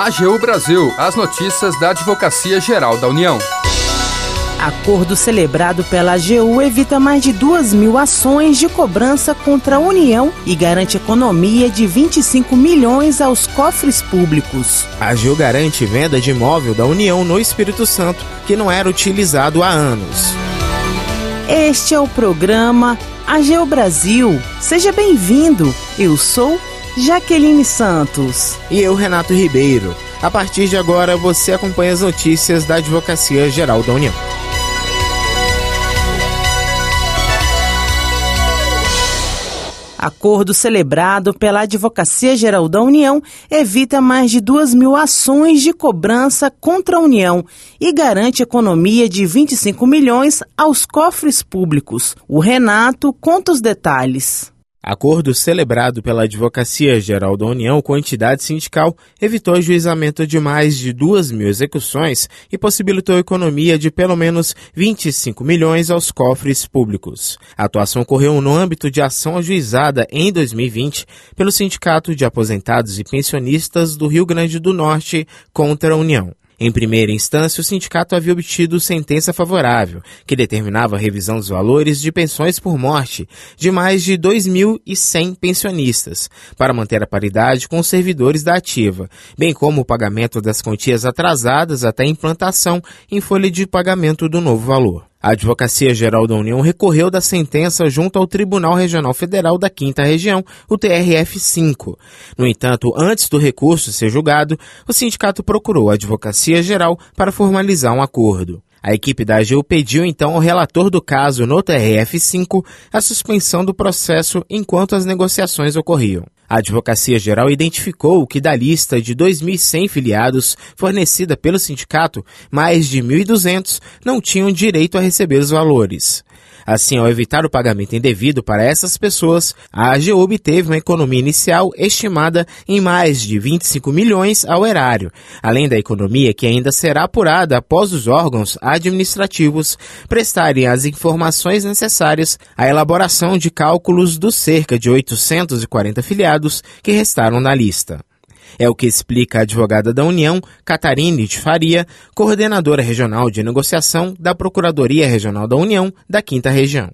AGU Brasil, as notícias da Advocacia Geral da União. Acordo celebrado pela AGU evita mais de duas mil ações de cobrança contra a União e garante economia de 25 milhões aos cofres públicos. A AGU garante venda de imóvel da União no Espírito Santo, que não era utilizado há anos. Este é o programa AGU Brasil. Seja bem-vindo. Eu sou Jaqueline Santos. E eu, Renato Ribeiro. A partir de agora, você acompanha as notícias da Advocacia Geral da União. Acordo celebrado pela Advocacia Geral da União evita mais de duas mil ações de cobrança contra a União e garante economia de 25 milhões aos cofres públicos. O Renato conta os detalhes. Acordo celebrado pela Advocacia Geral da União com a entidade sindical evitou ajuizamento de mais de duas mil execuções e possibilitou economia de pelo menos 25 milhões aos cofres públicos. A atuação ocorreu no âmbito de ação ajuizada em 2020 pelo Sindicato de Aposentados e Pensionistas do Rio Grande do Norte contra a União. Em primeira instância, o sindicato havia obtido sentença favorável, que determinava a revisão dos valores de pensões por morte de mais de 2.100 pensionistas, para manter a paridade com os servidores da ativa, bem como o pagamento das quantias atrasadas até a implantação em folha de pagamento do novo valor. A Advocacia Geral da União recorreu da sentença junto ao Tribunal Regional Federal da Quinta Região, o TRF-5. No entanto, antes do recurso ser julgado, o sindicato procurou a Advocacia Geral para formalizar um acordo. A equipe da AGU pediu então ao relator do caso no TRF-5 a suspensão do processo enquanto as negociações ocorriam. A Advocacia Geral identificou que da lista de 2.100 filiados fornecida pelo sindicato, mais de 1.200 não tinham direito a receber os valores. Assim, ao evitar o pagamento indevido para essas pessoas, a AGU obteve uma economia inicial estimada em mais de 25 milhões ao erário, além da economia que ainda será apurada após os órgãos administrativos prestarem as informações necessárias à elaboração de cálculos dos cerca de 840 filiados que restaram na lista. É o que explica a advogada da União, Catarine de Faria, coordenadora regional de negociação da Procuradoria Regional da União da Quinta Região.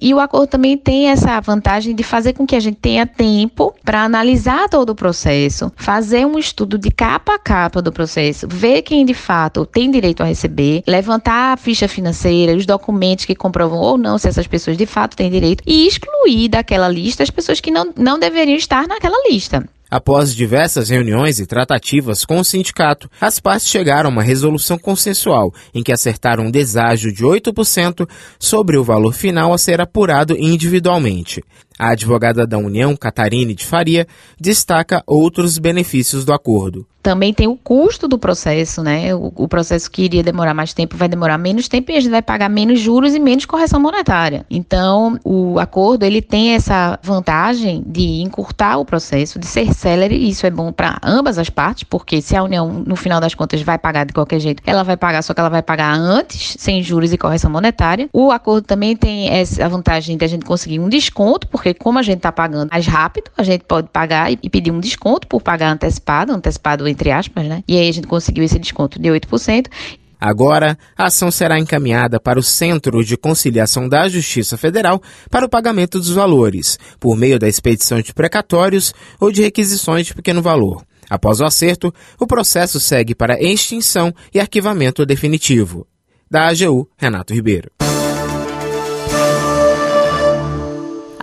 E o acordo também tem essa vantagem de fazer com que a gente tenha tempo para analisar todo o processo, fazer um estudo de capa a capa do processo, ver quem de fato tem direito a receber, levantar a ficha financeira, os documentos que comprovam ou não se essas pessoas de fato têm direito e excluir daquela lista as pessoas que não, não deveriam estar naquela lista. Após diversas reuniões e tratativas com o sindicato, as partes chegaram a uma resolução consensual em que acertaram um deságio de 8% sobre o valor final a ser apurado individualmente. A advogada da União, Catarine de Faria, destaca outros benefícios do acordo. Também tem o custo do processo, né? O, o, processo que iria demorar mais tempo vai demorar menos tempo e a gente vai pagar menos juros e menos correção monetária. Então, o acordo ele tem essa vantagem de encurtar o processo, de ser célere, e isso é bom para ambas as partes, porque se a União, no final das contas, vai pagar de qualquer jeito, ela vai pagar, só que ela vai pagar antes, sem juros e correção monetária. O acordo também tem essa vantagem de a gente conseguir um desconto, porque porque como a gente está pagando mais rápido, a gente pode pagar e pedir um desconto por pagar antecipado, antecipado entre aspas, né? E aí a gente conseguiu esse desconto de 8%. Agora, a ação será encaminhada para o Centro de Conciliação da Justiça Federal para o pagamento dos valores, por meio da expedição de precatórios ou de requisições de pequeno valor. Após o acerto, o processo segue para extinção e arquivamento definitivo. Da AGU, Renato Ribeiro.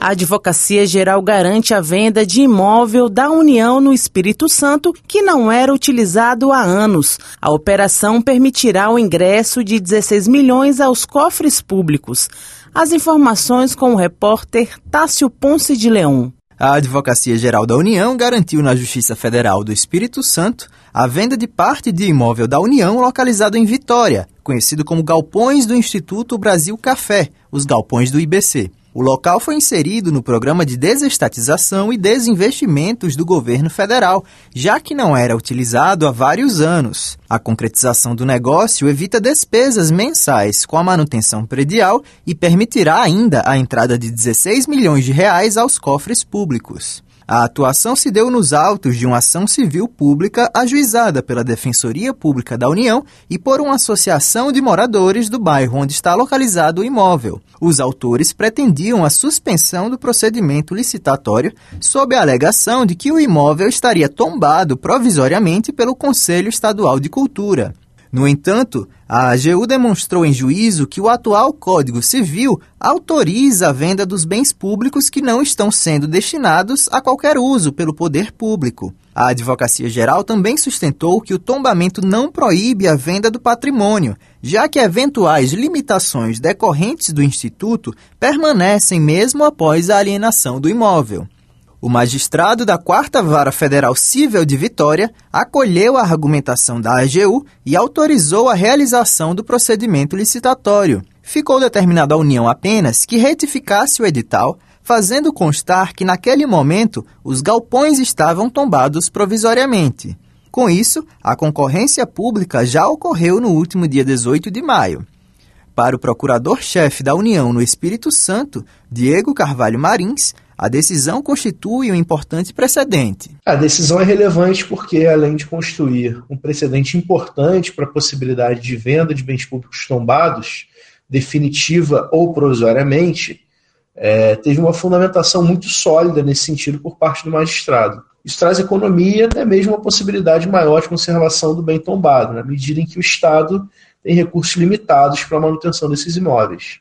A Advocacia Geral garante a venda de imóvel da União no Espírito Santo que não era utilizado há anos. A operação permitirá o ingresso de 16 milhões aos cofres públicos. As informações com o repórter Tássio Ponce de Leão. A Advocacia Geral da União garantiu na Justiça Federal do Espírito Santo a venda de parte de imóvel da União localizado em Vitória, conhecido como Galpões do Instituto Brasil Café, os galpões do IBC. O local foi inserido no programa de desestatização e desinvestimentos do governo federal, já que não era utilizado há vários anos. A concretização do negócio evita despesas mensais com a manutenção predial e permitirá ainda a entrada de 16 milhões de reais aos cofres públicos. A atuação se deu nos autos de uma ação civil pública ajuizada pela Defensoria Pública da União e por uma associação de moradores do bairro onde está localizado o imóvel. Os autores pretendiam a suspensão do procedimento licitatório sob a alegação de que o imóvel estaria tombado provisoriamente pelo Conselho Estadual de Cultura. No entanto, a AGU demonstrou em juízo que o atual Código Civil autoriza a venda dos bens públicos que não estão sendo destinados a qualquer uso pelo poder público. A Advocacia Geral também sustentou que o tombamento não proíbe a venda do patrimônio, já que eventuais limitações decorrentes do Instituto permanecem mesmo após a alienação do imóvel. O magistrado da Quarta Vara Federal Civil de Vitória acolheu a argumentação da AGU e autorizou a realização do procedimento licitatório. Ficou determinada a União apenas que retificasse o edital, fazendo constar que naquele momento os galpões estavam tombados provisoriamente. Com isso, a concorrência pública já ocorreu no último dia 18 de maio. Para o procurador-chefe da União no Espírito Santo, Diego Carvalho Marins, a decisão constitui um importante precedente. A decisão é relevante porque, além de constituir um precedente importante para a possibilidade de venda de bens públicos tombados, definitiva ou provisoriamente, é, teve uma fundamentação muito sólida nesse sentido por parte do magistrado. Isso traz economia, até mesmo uma possibilidade maior de conservação do bem tombado, na medida em que o Estado tem recursos limitados para a manutenção desses imóveis.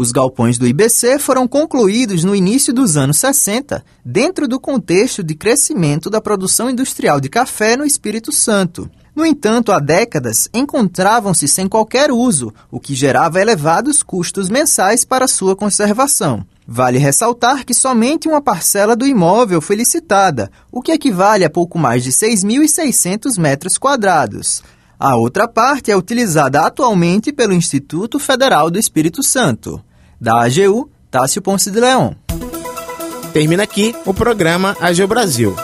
Os galpões do IBC foram concluídos no início dos anos 60, dentro do contexto de crescimento da produção industrial de café no Espírito Santo. No entanto, há décadas encontravam-se sem qualquer uso, o que gerava elevados custos mensais para sua conservação. Vale ressaltar que somente uma parcela do imóvel foi licitada, o que equivale a pouco mais de 6.600 metros quadrados. A outra parte é utilizada atualmente pelo Instituto Federal do Espírito Santo. Da AGU, Tássio Ponce de Leão. Termina aqui o programa AGU Brasil.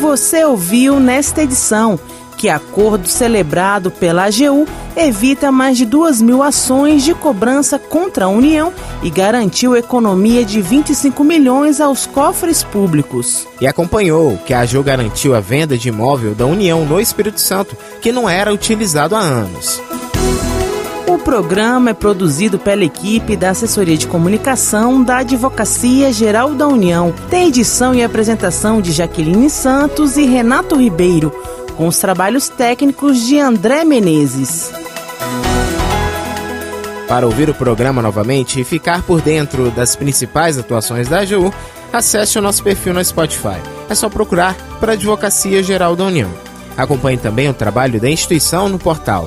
Você ouviu nesta edição que acordo celebrado pela AGU evita mais de duas mil ações de cobrança contra a União e garantiu economia de 25 milhões aos cofres públicos. E acompanhou que a AGU garantiu a venda de imóvel da União no Espírito Santo, que não era utilizado há anos. O programa é produzido pela equipe da Assessoria de Comunicação da Advocacia Geral da União. Tem edição e apresentação de Jaqueline Santos e Renato Ribeiro, com os trabalhos técnicos de André Menezes. Para ouvir o programa novamente e ficar por dentro das principais atuações da AGU, acesse o nosso perfil no Spotify. É só procurar para Advocacia Geral da União. Acompanhe também o trabalho da instituição no portal